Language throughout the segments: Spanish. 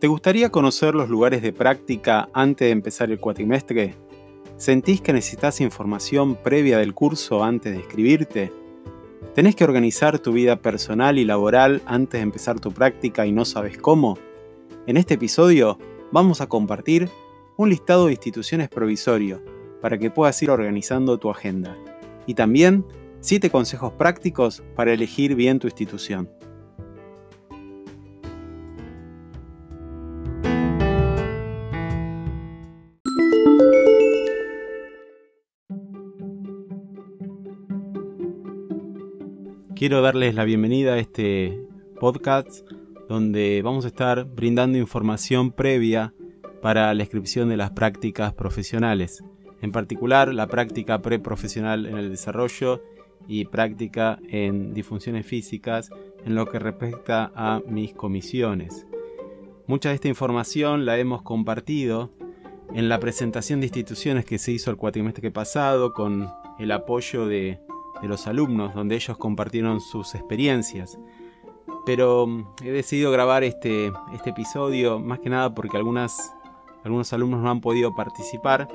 ¿Te gustaría conocer los lugares de práctica antes de empezar el cuatrimestre? ¿Sentís que necesitas información previa del curso antes de inscribirte? ¿Tenés que organizar tu vida personal y laboral antes de empezar tu práctica y no sabes cómo? En este episodio vamos a compartir un listado de instituciones provisorio para que puedas ir organizando tu agenda y también 7 consejos prácticos para elegir bien tu institución. Quiero darles la bienvenida a este podcast donde vamos a estar brindando información previa para la inscripción de las prácticas profesionales, en particular la práctica preprofesional en el desarrollo y práctica en disfunciones físicas en lo que respecta a mis comisiones. Mucha de esta información la hemos compartido en la presentación de instituciones que se hizo el cuatrimestre pasado con el apoyo de de los alumnos, donde ellos compartieron sus experiencias. Pero mm, he decidido grabar este, este episodio más que nada porque algunos alumnos no han podido participar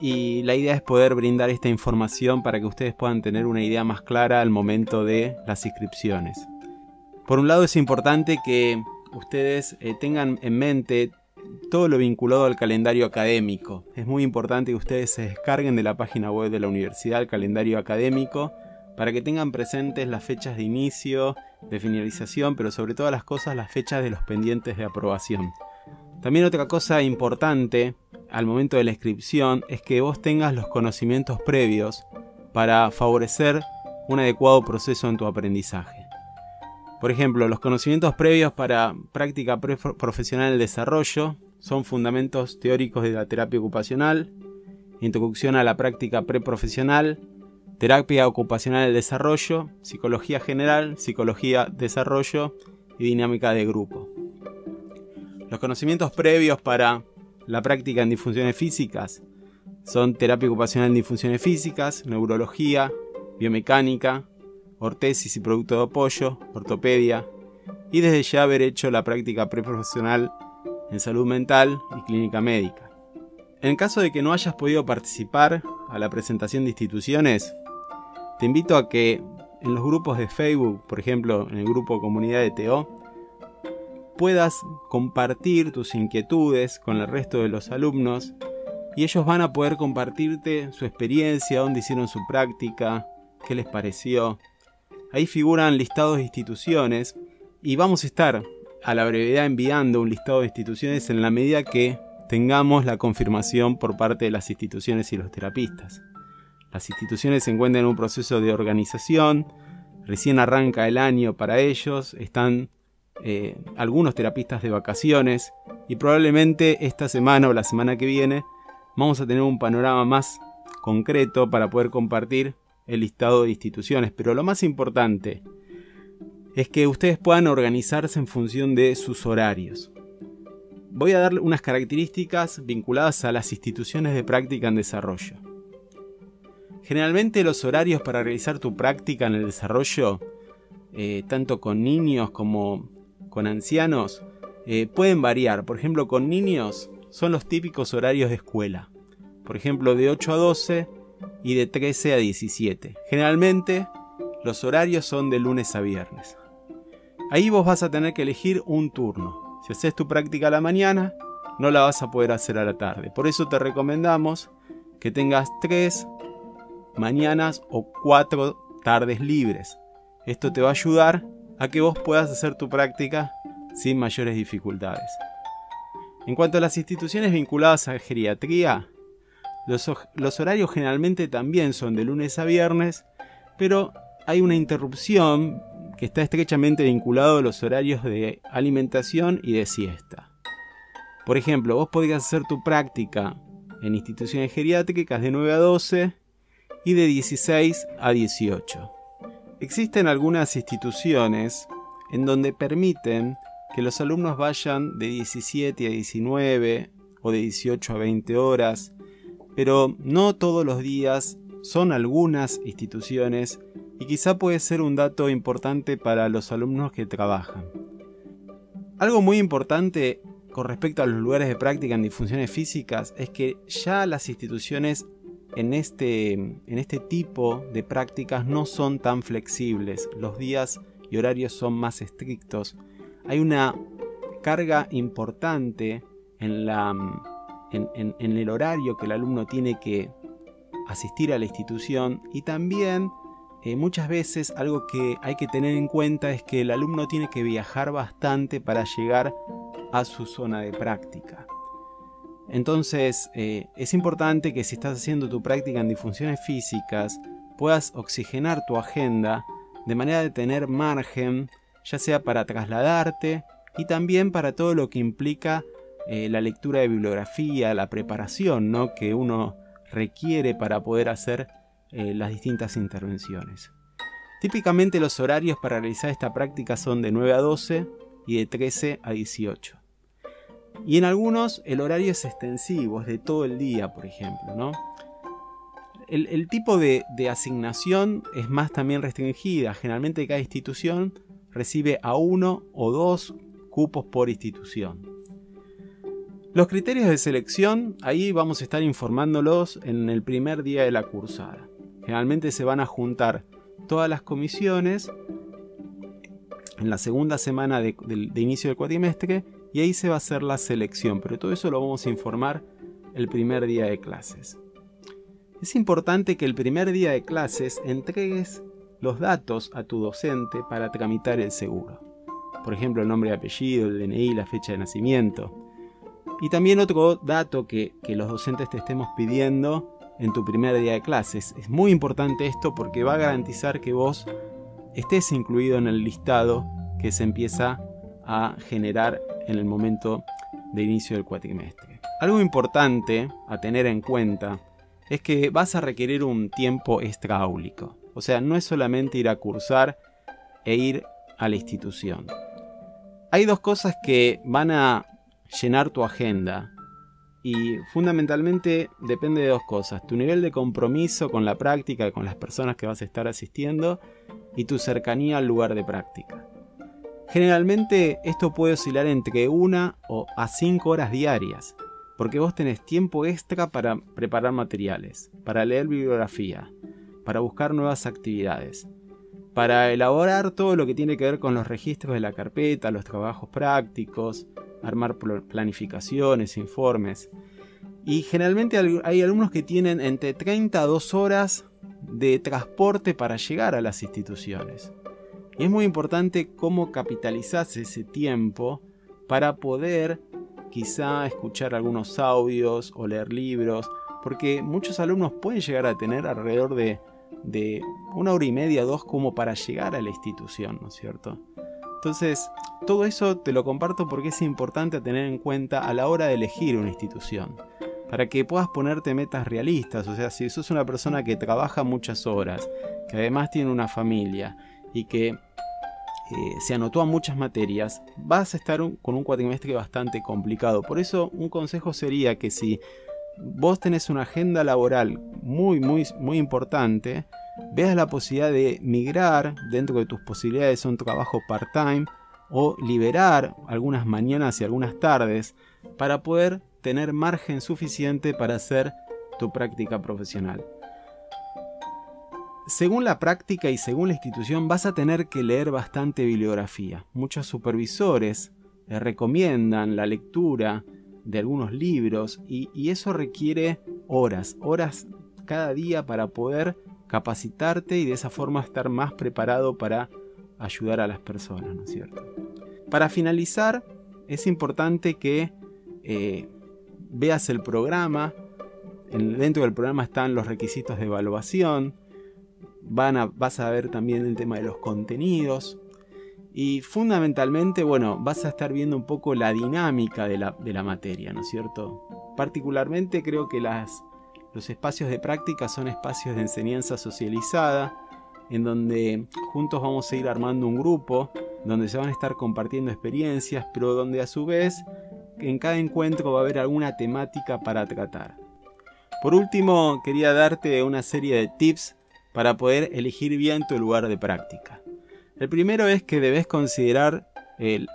y la idea es poder brindar esta información para que ustedes puedan tener una idea más clara al momento de las inscripciones. Por un lado es importante que ustedes eh, tengan en mente todo lo vinculado al calendario académico. Es muy importante que ustedes se descarguen de la página web de la universidad el calendario académico para que tengan presentes las fechas de inicio, de finalización, pero sobre todas las cosas las fechas de los pendientes de aprobación. También otra cosa importante al momento de la inscripción es que vos tengas los conocimientos previos para favorecer un adecuado proceso en tu aprendizaje. Por ejemplo, los conocimientos previos para práctica profesional del desarrollo son fundamentos teóricos de la terapia ocupacional, introducción a la práctica preprofesional, terapia ocupacional del desarrollo, psicología general, psicología desarrollo y dinámica de grupo. Los conocimientos previos para la práctica en disfunciones físicas son terapia ocupacional en disfunciones físicas, neurología, biomecánica, ortesis y producto de apoyo, ortopedia, y desde ya haber hecho la práctica preprofesional en salud mental y clínica médica. En caso de que no hayas podido participar a la presentación de instituciones, te invito a que en los grupos de Facebook, por ejemplo en el grupo Comunidad de TO, puedas compartir tus inquietudes con el resto de los alumnos y ellos van a poder compartirte su experiencia, dónde hicieron su práctica, qué les pareció, Ahí figuran listados de instituciones y vamos a estar a la brevedad enviando un listado de instituciones en la medida que tengamos la confirmación por parte de las instituciones y los terapistas. Las instituciones se encuentran en un proceso de organización, recién arranca el año para ellos, están eh, algunos terapistas de vacaciones y probablemente esta semana o la semana que viene vamos a tener un panorama más concreto para poder compartir el listado de instituciones, pero lo más importante es que ustedes puedan organizarse en función de sus horarios. Voy a dar unas características vinculadas a las instituciones de práctica en desarrollo. Generalmente los horarios para realizar tu práctica en el desarrollo, eh, tanto con niños como con ancianos, eh, pueden variar. Por ejemplo, con niños son los típicos horarios de escuela. Por ejemplo, de 8 a 12 y de 13 a 17. Generalmente los horarios son de lunes a viernes. Ahí vos vas a tener que elegir un turno. Si haces tu práctica a la mañana, no la vas a poder hacer a la tarde. Por eso te recomendamos que tengas tres mañanas o cuatro tardes libres. Esto te va a ayudar a que vos puedas hacer tu práctica sin mayores dificultades. En cuanto a las instituciones vinculadas a geriatría, los, horarios generalmente también son de lunes a viernes, pero hay una interrupción que está estrechamente vinculado a los horarios de alimentación y de siesta. Por ejemplo, vos podrías hacer tu práctica en instituciones geriátricas de 9 a 12 y de 16 a 18. Existen algunas instituciones en donde permiten que los alumnos vayan de 17 a 19 o de 18 a 20 horas pero no todos los días son algunas instituciones y quizá puede ser un dato importante para los alumnos que trabajan. Algo muy importante con respecto a los lugares de práctica en disfunciones físicas es que ya las instituciones en este, en este tipo de prácticas no son tan flexibles. Los días y horarios son más estrictos. Hay una carga importante en, la, en, el horario que el alumno tiene que asistir a la institución y también eh, muchas veces algo que hay que tener en cuenta es que el alumno tiene que viajar bastante para llegar a su zona de práctica. Entonces eh, es importante que si estás haciendo tu práctica en disfunciones físicas puedas oxigenar tu agenda de manera de tener margen ya sea para trasladarte y también para todo lo que implica eh, la lectura de bibliografía, la preparación ¿no? que uno requiere para poder hacer eh, las distintas intervenciones. Típicamente los horarios para realizar esta práctica son de 9 a 12 y de 13 a 18. Y en algunos el horario es extensivo, es de todo el día, por ejemplo. ¿no? El, tipo de, de, asignación es más también restringida. Generalmente cada institución recibe a uno o dos cupos por institución. Los criterios de selección, ahí vamos a estar informándolos en el primer día de la cursada. Generalmente se van a juntar todas las comisiones en la segunda semana de, inicio del cuatrimestre y ahí se va a hacer la selección, pero todo eso lo vamos a informar el primer día de clases. Es importante que el primer día de clases entregues los datos a tu docente para tramitar el seguro. Por ejemplo, el nombre y apellido, el DNI, la fecha de nacimiento. Y también otro dato que, los docentes te estemos pidiendo en tu primer día de clases. Es muy importante esto porque va a garantizar que vos estés incluido en el listado que se empieza a generar en el momento de inicio del cuatrimestre. Algo importante a tener en cuenta es que vas a requerir un tiempo extraáulico. O sea, no es solamente ir a cursar e ir a la institución. Hay dos cosas que van a llenar tu agenda y fundamentalmente depende de dos cosas. Tu nivel de compromiso con la práctica, con las personas que vas a estar asistiendo y tu cercanía al lugar de práctica. Generalmente esto puede oscilar entre una o a cinco horas diarias, porque vos tenés tiempo extra para preparar materiales, para leer bibliografía, para buscar nuevas actividades, para elaborar todo lo que tiene que ver con los registros de la carpeta, los trabajos prácticos, armar planificaciones, informes. Y generalmente hay alumnos que tienen entre 30 a 2 horas de transporte para llegar a las instituciones. Y es muy importante cómo capitalizas ese tiempo para poder quizá escuchar algunos audios o leer libros, porque muchos alumnos pueden llegar a tener alrededor de de una hora y media, dos, como para llegar a la institución, ¿no es cierto? Entonces, todo eso te lo comparto porque es importante tener en cuenta a la hora de elegir una institución. Para que puedas ponerte metas realistas, o sea, si sos una persona que trabaja muchas horas, que además tiene una familia y que eh, se anotó a muchas materias, vas a estar con un cuatrimestre bastante complicado. Por eso un consejo sería que si vos tenés una agenda laboral muy, muy, muy importante, veas la posibilidad de migrar dentro de tus posibilidades a un trabajo part-time o liberar algunas mañanas y algunas tardes para poder tener margen suficiente para hacer tu práctica profesional. Según la práctica y según la institución vas a tener que leer bastante bibliografía. Muchos supervisores recomiendan la lectura de algunos libros y, eso requiere horas, horas cada día para poder capacitarte y de esa forma estar más preparado para ayudar a las personas, ¿no es cierto? Para finalizar, es importante que eh, veas el programa. dentro del programa están los requisitos de evaluación. Van a, vas a ver también el tema de los contenidos. Y fundamentalmente, bueno, vas a estar viendo un poco la dinámica de la, materia, ¿no es cierto? Particularmente creo que las, los espacios de práctica son espacios de enseñanza socializada, en donde juntos vamos a ir armando un grupo, donde se van a estar compartiendo experiencias, pero donde a su vez en cada encuentro va a haber alguna temática para tratar. Por último, quería darte una serie de tips para poder elegir bien tu lugar de práctica. El primero es que debes considerar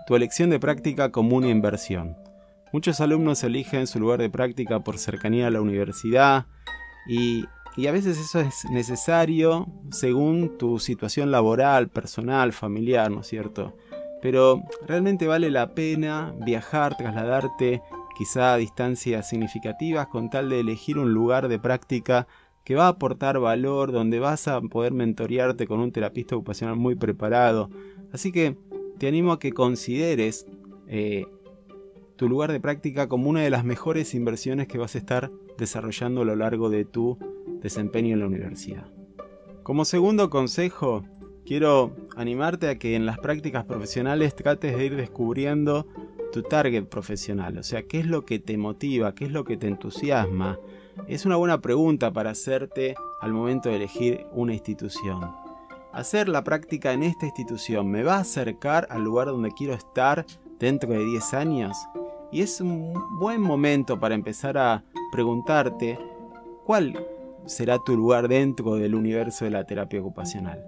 tu elección de práctica como una inversión. Muchos alumnos eligen su lugar de práctica por cercanía a la universidad y, a veces eso es necesario según tu situación laboral, personal, familiar, ¿no es cierto? Pero realmente vale la pena viajar, trasladarte quizá a distancias significativas con tal de elegir un lugar de práctica que va a aportar valor, donde vas a poder mentorearte con un terapista ocupacional muy preparado. Así que te animo a que consideres eh, tu lugar de práctica como una de las mejores inversiones que vas a estar desarrollando a lo largo de tu desempeño en la universidad. Como segundo consejo, quiero animarte a que en las prácticas profesionales trates de ir descubriendo tu target profesional, o sea, qué es lo que te motiva, qué es lo que te entusiasma. Es una buena pregunta para hacerte al momento de elegir una institución. Hacer la práctica en esta institución me va a acercar al lugar donde quiero estar dentro de 10 años? Y es un buen momento para empezar a preguntarte cuál será tu lugar dentro del universo de la terapia ocupacional.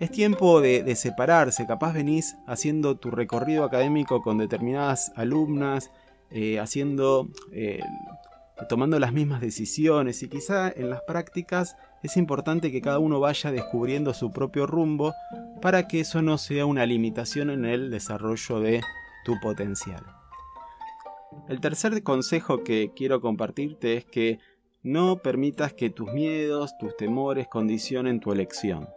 Es tiempo de, separarse, capaz venís haciendo tu recorrido académico con determinadas alumnas, eh, haciendo, eh, tomando las mismas decisiones y quizá en las prácticas es importante que cada uno vaya descubriendo su propio rumbo para que eso no sea una limitación en el desarrollo de tu potencial. El tercer consejo que quiero compartirte es que no permitas que tus miedos, tus temores condicionen tu elección.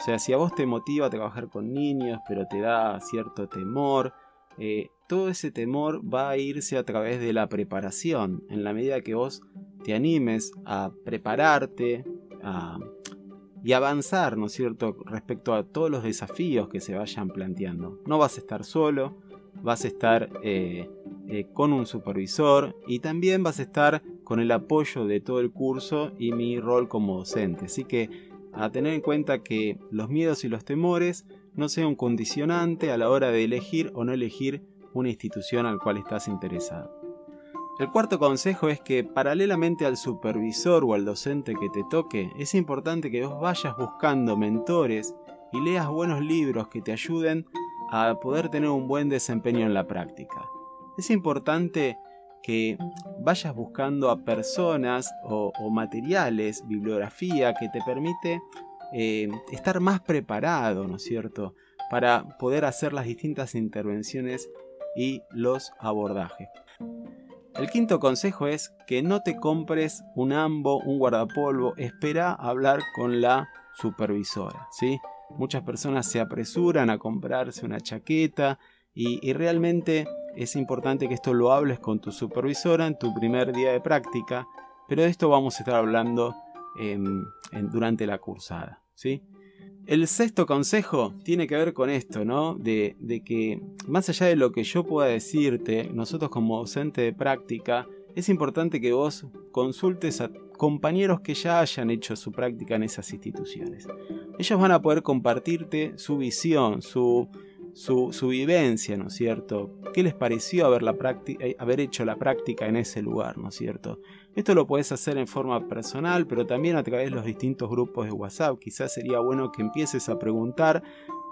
O sea, si a vos te motiva a trabajar con niños, pero te da cierto temor, eh, todo ese temor va a irse a través de la preparación. En la medida que vos te animes a prepararte y avanzar, ¿no es cierto?, respecto a todos los desafíos que se vayan planteando. No vas a estar solo, vas a estar eh, eh, con un supervisor y también vas a estar con el apoyo de todo el curso y mi rol como docente. Así que a tener en cuenta que los miedos y los temores no sean un condicionante a la hora de elegir o no elegir una institución al cual estás interesado. El cuarto consejo es que paralelamente al supervisor o al docente que te toque, es importante que vos vayas buscando mentores y leas buenos libros que te ayuden a poder tener un buen desempeño en la práctica. Es importante que vayas buscando a personas o, materiales, bibliografía que te permite eh, estar más preparado, ¿no es cierto?, para poder hacer las distintas intervenciones y los abordajes. El quinto consejo es que no te compres un ambo, un guardapolvo, espera hablar con la supervisora, ¿sí? Muchas personas se apresuran a comprarse una chaqueta y, realmente es importante que esto lo hables con tu supervisora en tu primer día de práctica, pero de esto vamos a estar hablando durante la cursada. ¿sí? El sexto consejo tiene que ver con esto, ¿no? De, de, que más allá de lo que yo pueda decirte, nosotros como docente de práctica, es importante que vos consultes a compañeros que ya hayan hecho su práctica en esas instituciones. Ellos van a poder compartirte su visión, su, su, vivencia, ¿no es cierto? ¿Qué les pareció haber, la eh, haber hecho la práctica en ese lugar, ¿no es cierto? Esto lo puedes hacer en forma personal, pero también a través de los distintos grupos de WhatsApp. Quizás sería bueno que empieces a preguntar,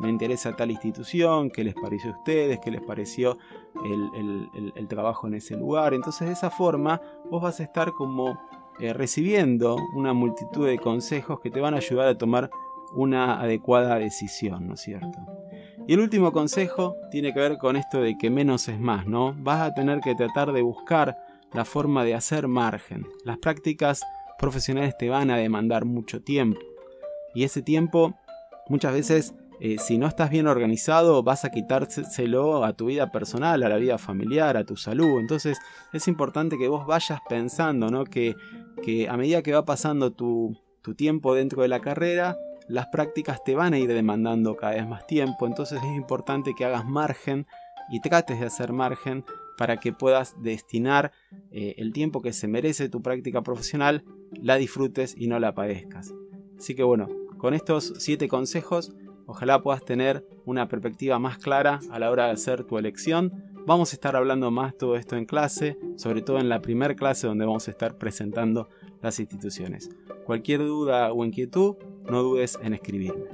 me interesa tal institución, qué les pareció a ustedes, qué les pareció el, trabajo en ese lugar. Entonces de esa forma vos vas a estar como eh, recibiendo una multitud de consejos que te van a ayudar a tomar una adecuada decisión, ¿no es cierto? Y el último consejo tiene que ver con esto de que menos es más, ¿no? Vas a tener que tratar de buscar la forma de hacer margen. Las prácticas profesionales te van a demandar mucho tiempo. Y ese tiempo, muchas veces, eh, si no estás bien organizado, vas a quitárselo a tu vida personal, a la vida familiar, a tu salud. Entonces es importante que vos vayas pensando, ¿no? Que, que a medida que va pasando tu, tu tiempo dentro de la carrera, las prácticas te van a ir demandando cada vez más tiempo, entonces es importante que hagas margen y trates de hacer margen para que puedas destinar eh, el tiempo que se merece tu práctica profesional, la disfrutes y no la padezcas. Así que bueno, con estos 7 consejos, ojalá puedas tener una perspectiva más clara a la hora de hacer tu elección. Vamos a estar hablando más todo esto en clase, sobre todo en la primera clase donde vamos a estar presentando las instituciones. Cualquier duda o inquietud, no dudes en escribirme.